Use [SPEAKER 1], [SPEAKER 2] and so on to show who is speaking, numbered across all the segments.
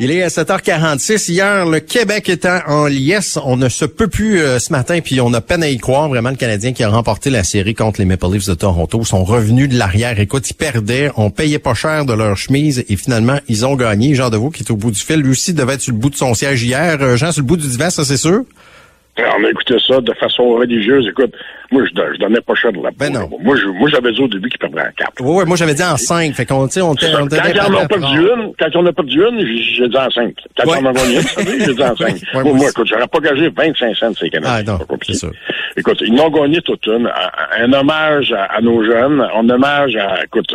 [SPEAKER 1] Il est à 7h46. Hier, le Québec étant en liesse, on ne se peut plus euh, ce matin, puis on a peine à y croire. Vraiment, le Canadien qui a remporté la série contre les Maple Leafs de Toronto sont revenus de l'arrière. Écoute, ils perdaient, on payait pas cher de leur chemise et finalement, ils ont gagné. Jean Deveau, qui est au bout du fil, lui aussi devait être sur le bout de son siège hier. Euh, Jean, sur le bout du divan, ça c'est sûr?
[SPEAKER 2] On a écouté ça de façon religieuse. Écoute, moi, je, je donnais pas cher de la
[SPEAKER 1] Ben non.
[SPEAKER 2] Moi, je, moi, j'avais dit au début qu'il perdrait en quatre.
[SPEAKER 1] Oui, ouais, moi j'avais dit en 5. Fait qu'on, tu sais, on on était
[SPEAKER 2] Quand on a perdu une, quand on a perdu une, j'ai dit en cinq. Quand
[SPEAKER 1] Ouais.
[SPEAKER 2] on a gagné une, j'ai dit en cinq.
[SPEAKER 1] Ouais,
[SPEAKER 2] moi,
[SPEAKER 1] moi
[SPEAKER 2] écoute, j'aurais pas gagé 25 cents ces Canadiens.
[SPEAKER 1] Ah, non,
[SPEAKER 2] C'est
[SPEAKER 1] sûr.
[SPEAKER 2] Écoute, ils n'ont gagné toute une. Un, un hommage à, à nos jeunes, un hommage à, écoute,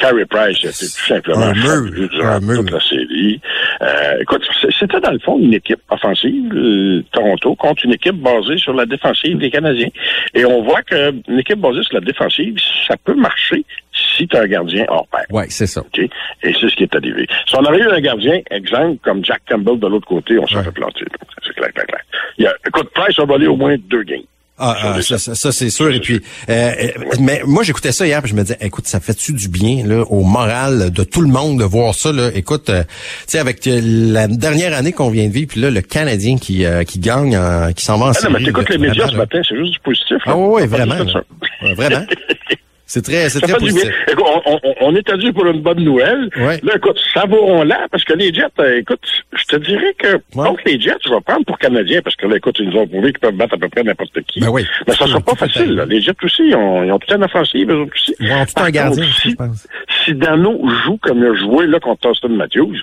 [SPEAKER 2] Carey Price, c'était tout simplement
[SPEAKER 1] Un mur,
[SPEAKER 2] durant
[SPEAKER 1] un
[SPEAKER 2] toute la série. Euh, écoute, c'était dans le fond une équipe offensive, euh, Toronto, contre une équipe basée sur la défensive des Canadiens. Et on voit que une équipe basée sur la défensive, ça peut marcher si tu as un gardien hors pair.
[SPEAKER 1] Ouais, c'est ça.
[SPEAKER 2] OK? Et c'est ce qui est arrivé. Si on avait eu un gardien, exemple, comme Jack Campbell de l'autre côté, on s'en
[SPEAKER 1] Ouais.
[SPEAKER 2] fait planter. C'est clair, clair, clair. Il y a, écoute, Price a volé au moins deux games.
[SPEAKER 1] Ah, ah, ça, ça, ça, c'est sûr. Et puis, euh, euh, mais moi j'écoutais ça hier, puis je me disais, écoute, ça fait-tu du bien là au moral de tout le monde de voir ça là? Écoute, euh, tu sais, avec euh, la dernière année qu'on vient de vivre, puis là le Canadien qui euh, qui gagne, qui s'en va en
[SPEAKER 2] Ah non, mais t'écoutes les médias ce matin, c'est juste du positif.
[SPEAKER 1] Ah
[SPEAKER 2] là.
[SPEAKER 1] oui, oui, vraiment. là. Ouais, vraiment. C'est très, c'est très positif.
[SPEAKER 2] Écoute, on, on, on est adieu pour une bonne nouvelle.
[SPEAKER 1] Ouais.
[SPEAKER 2] Là, écoute, savourons-la, parce que les Jets, euh, écoute, je te dirais que
[SPEAKER 1] Ouais.
[SPEAKER 2] contre les Jets, je vais prendre pour Canadiens, parce que là, écoute, ils nous ont prouvé qu'ils peuvent battre à peu près n'importe qui.
[SPEAKER 1] Ben oui.
[SPEAKER 2] Mais ça sera pas facile. Là. Les Jets aussi, ils ont, ils ont tout un offensive, eux autres aussi.
[SPEAKER 1] Ils ont tout un gardien,
[SPEAKER 2] si-
[SPEAKER 1] je pense.
[SPEAKER 2] si Dano joue comme il a joué là contre Austin Matthews,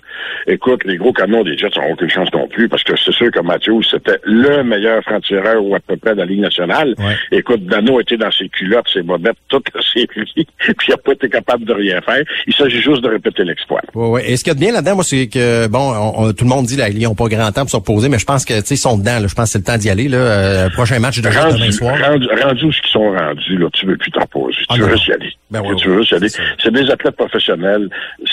[SPEAKER 2] écoute, les gros canons des Jets n'ont aucune chance non plus parce que c'est sûr que Matthews, c'était le meilleur franc-tireur ou à peu près de la Ligue nationale.
[SPEAKER 1] Ouais.
[SPEAKER 2] Écoute, Dano était dans ses culottes, ses bobettes, toute la série, puis il n'a pas été capable de rien faire. Il s'agit juste de répéter l'exploit.
[SPEAKER 1] Ouais, ouais. Et ce qu'il y a de bien là-dedans, moi, c'est que bon, on- on- tout le monde dit là, ils n'ont pas grand temps pour se reposer, mais je pense que tu sais, ils sont dedans. Là. Je pense que c'est le temps d'y aller. Là. Euh, prochain match déjà
[SPEAKER 2] Rendu,
[SPEAKER 1] demain soir.
[SPEAKER 2] rendu, rendu où ce qu'ils sont rendus, là, tu veux plus t'en poser.
[SPEAKER 1] Ah
[SPEAKER 2] tu
[SPEAKER 1] non,
[SPEAKER 2] veux juste y aller.
[SPEAKER 1] Ben ouais,
[SPEAKER 2] tu veux juste y aller.
[SPEAKER 1] c'est
[SPEAKER 2] des athlètes professionnels,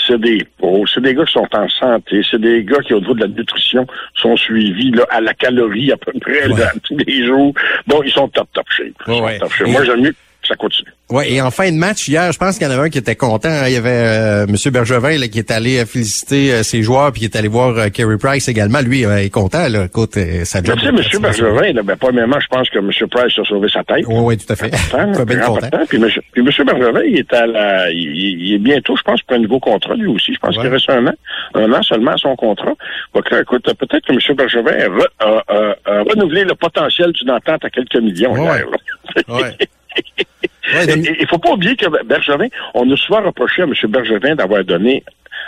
[SPEAKER 2] c'est des pros, c'est des gars qui sont en santé, c'est des gars qui, au niveau de la nutrition, sont suivis là, à la calorie à peu près
[SPEAKER 1] Ouais.
[SPEAKER 2] là, tous les jours. Donc, ils sont top, top shape.
[SPEAKER 1] Ouais,
[SPEAKER 2] top shape. Moi, j'aime mieux ça continue.
[SPEAKER 1] Ouais, et en fin de match hier, je pense qu'il y en avait un qui était content. hein. Il y avait euh, M. Bergevin là, qui est allé euh, féliciter euh, ses joueurs, puis qui est allé voir euh, Kerry Price également. Lui, euh, est content. Là. Écoute, euh,
[SPEAKER 2] Mais
[SPEAKER 1] job.
[SPEAKER 2] tu sais, M. Bergevin, là, ben, premièrement, je pense que M. Price a sauvé sa tête.
[SPEAKER 1] Oui, oui, tout à fait. Bien
[SPEAKER 2] très
[SPEAKER 1] content.
[SPEAKER 2] Puis, M. Bergevin, il est à la, il, il- il est bientôt, je pense, pour un nouveau contrat, lui aussi. Je pense
[SPEAKER 1] Ouais.
[SPEAKER 2] qu'il reste un an, un an seulement à son contrat. Donc, écoute, peut-être que M. Bergevin a, re- a- a- a renouvelé le potentiel d'une entente à quelques millions.
[SPEAKER 1] Ouais.
[SPEAKER 2] hier.
[SPEAKER 1] Ouais. Ouais,
[SPEAKER 2] Et-
[SPEAKER 1] Demi-
[SPEAKER 2] et Il faut pas oublier que Bergevin, on a souvent reproché à M. Bergevin d'avoir donné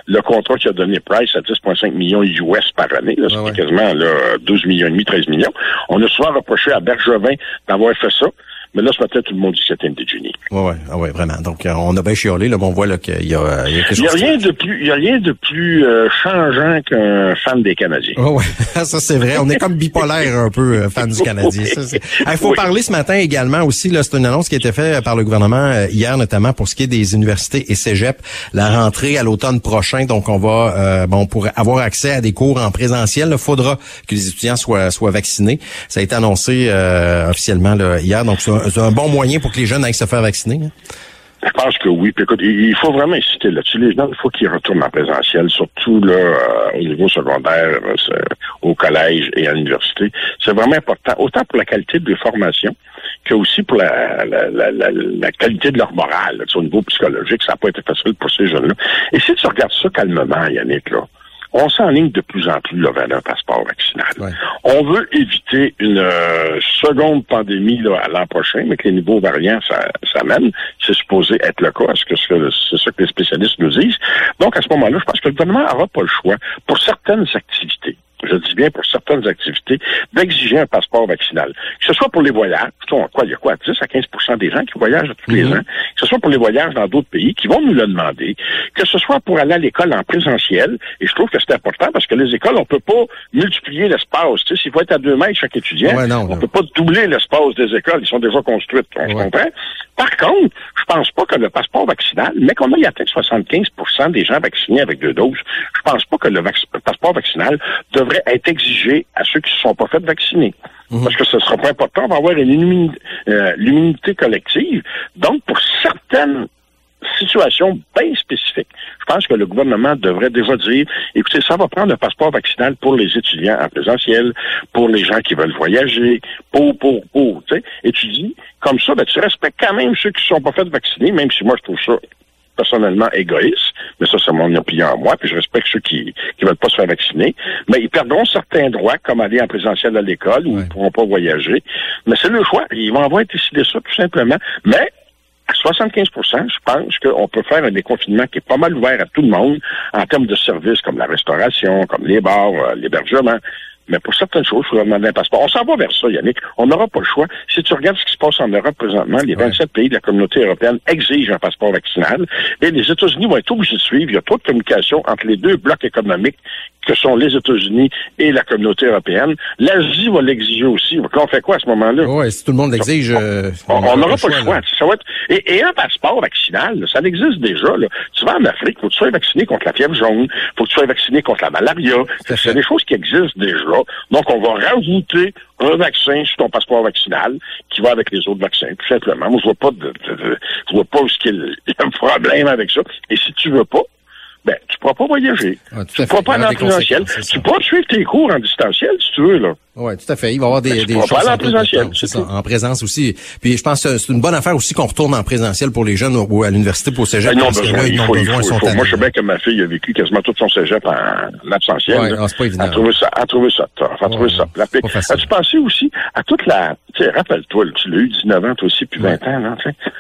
[SPEAKER 2] le contrat qu'il a donné Price à 10,5 millions US par année. Là, c'était
[SPEAKER 1] ouais.
[SPEAKER 2] quasiment là, 12 millions et demi, 13 millions. On a souvent reproché à Bergevin d'avoir fait ça. Mais là, ce matin, tout le monde dit que c'était une déjeuner.
[SPEAKER 1] Ouais, ouais, ouais, vraiment. Donc, euh, on a bien chiolé, là, mais on voit là, qu'il y a, euh, il y a quelque
[SPEAKER 2] Il n'y a
[SPEAKER 1] chose.
[SPEAKER 2] rien de plus, il y a rien de plus euh, changeant qu'un fan des Canadiens.
[SPEAKER 1] Oh, ouais, ça c'est vrai. On est comme bipolaire un peu, euh, fan du Canadien. Il faut
[SPEAKER 2] Oui.
[SPEAKER 1] parler ce matin également aussi, là, c'est une annonce qui a été faite par le gouvernement euh, hier, notamment pour ce qui est des universités et cégep, la rentrée à l'automne prochain. Donc, on va, euh, bon, pour avoir accès à des cours en présentiel, il faudra que les étudiants soient, soient vaccinés. Ça a été annoncé euh, officiellement là, hier. Donc, un, un bon moyen pour que les jeunes aillent se faire vacciner. hein?
[SPEAKER 2] Je pense que oui. Puis écoute, il faut vraiment insister là-dessus. Les gens, il faut qu'ils retournent en présentiel, surtout là euh, au niveau secondaire, euh, au collège et à l'université. C'est vraiment important, autant pour la qualité de leur formation que aussi pour la, la, qualité de leur morale. au niveau psychologique, ça n'a pas été facile pour ces jeunes-là. Et si tu regardes ça calmement, Yannick, là, on s'enligne de plus en plus là, vers un passeport vaccinal.
[SPEAKER 1] Ouais.
[SPEAKER 2] On veut éviter une euh, seconde pandémie là, à l'an prochain, mais que les nouveaux variants ça, ça mène. C'est supposé être le cas. Est-ce que c'est ça que les spécialistes nous disent? Donc, à ce moment-là, je pense que le gouvernement n'aura pas le choix pour certaines activités je dis bien pour certaines activités, d'exiger un passeport vaccinal. Que ce soit pour les voyages, quoi, il y a quoi, 10 à 15% des gens qui voyagent tous les
[SPEAKER 1] Mhm.
[SPEAKER 2] ans, que ce soit pour les voyages dans d'autres pays qui vont nous le demander, que ce soit pour aller à l'école en présentiel, et je trouve que c'est important parce que les écoles, on peut pas multiplier l'espace. Tu sais, s'il faut être à deux mètres chaque étudiant,
[SPEAKER 1] Ouais, non,
[SPEAKER 2] on
[SPEAKER 1] non.
[SPEAKER 2] peut pas doubler l'espace des écoles. Ils sont déjà construites, on se
[SPEAKER 1] Ouais.
[SPEAKER 2] comprend? Par contre, je pense pas que le passeport vaccinal, mais qu'on ait atteint 75% des gens vaccinés avec deux doses, je pense pas que le vac- passeport vaccinal devrait être exigé à ceux qui ne se sont pas fait vacciner.
[SPEAKER 1] Mhm.
[SPEAKER 2] Parce que ce sera pas important, on va avoir une immuni- euh, l'immunité collective. Donc, pour certaines situation bien spécifique. Je pense que le gouvernement devrait déjà dire, écoutez, ça va prendre un passeport vaccinal pour les étudiants en présentiel, pour les gens qui veulent voyager, pour, pour, pour, tu sais. Et tu dis, comme ça, ben, tu respectes quand même ceux qui ne sont pas fait vacciner, même si moi, je trouve ça personnellement égoïste, mais ça, c'est mon opinion à moi, puis je respecte ceux qui ne veulent pas se faire vacciner. Mais ils perdront certains droits, comme aller en présentiel à l'école, ou ils ne pourront pas voyager. Mais c'est le choix. Ils vont avoir décidé ça, tout simplement. Mais à 75% je pense qu'on peut faire un déconfinement qui est pas mal ouvert à tout le monde en termes de services comme la restauration, comme les bars, euh, l'hébergement. Mais pour certaines choses, il faudra demander un passeport. On s'en va vers ça, Yannick. On n'aura pas le choix. Si tu regardes ce qui se passe en Europe présentement, les 27 pays de la communauté européenne exigent un passeport vaccinal et les États-Unis vont être obligés de suivre. Il y a trop de communication entre les deux blocs économiques que sont les États-Unis et la communauté européenne. L'Asie va l'exiger aussi. on fait quoi à ce moment-là?
[SPEAKER 1] Oui, si tout le monde l'exige...
[SPEAKER 2] Euh, on n'aura pas le choix. Ça va être... et, un passeport vaccinal, ça existe déjà. Là. Tu vas en Afrique, faut que tu sois vacciné contre la fièvre jaune, faut que tu sois vacciné contre la malaria. C'est des choses qui existent déjà. Donc, on va rajouter un vaccin sur ton passeport vaccinal qui va avec les autres vaccins, tout simplement. Moi, je vois pas de, je vois pas qu'il y a un problème avec ça. Et si tu veux pas, ben, tu pourras pas voyager. Ah, tu pourras pas aller en présentiel. Tu pourras suivre tes cours en distanciel, si tu veux, là.
[SPEAKER 1] Oui, tout à fait. Il va y avoir des, ben, des choses
[SPEAKER 2] en présentiel.
[SPEAKER 1] C'est ça, en présence aussi. Puis je pense que c'est une bonne affaire aussi qu'on retourne en présentiel pour les jeunes ou à l'université pour cégep.
[SPEAKER 2] Ben, non, parce besoin, il faut, il faut, faut. Moi, je sais bien que ma fille a vécu quasiment tout son cégep en absentiel. Oui,
[SPEAKER 1] ah, c'est pas évident.
[SPEAKER 2] À trouver ça, à trouver ça, à trouver ça. As-tu pensé aussi à toute la, tu sais, rappelle-toi, tu l'as eu 19 ans, toi aussi, puis 20 ans, non,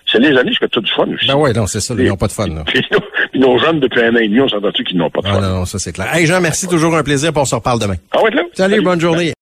[SPEAKER 2] C'est les années que tu as du fun aussi.
[SPEAKER 1] Ben ouais, non, c'est ça, ils n'ont pas de fun, là.
[SPEAKER 2] Puis nos jeunes depuis un an et demi, on s'entend-tu qu'ils n'ont pas de
[SPEAKER 1] fun? Ah non, ça c'est clair. Hey Jean, merci, toujours un plaisir, on se reparle demain.
[SPEAKER 2] Ah ouais, là?
[SPEAKER 1] Salut, bonne journée.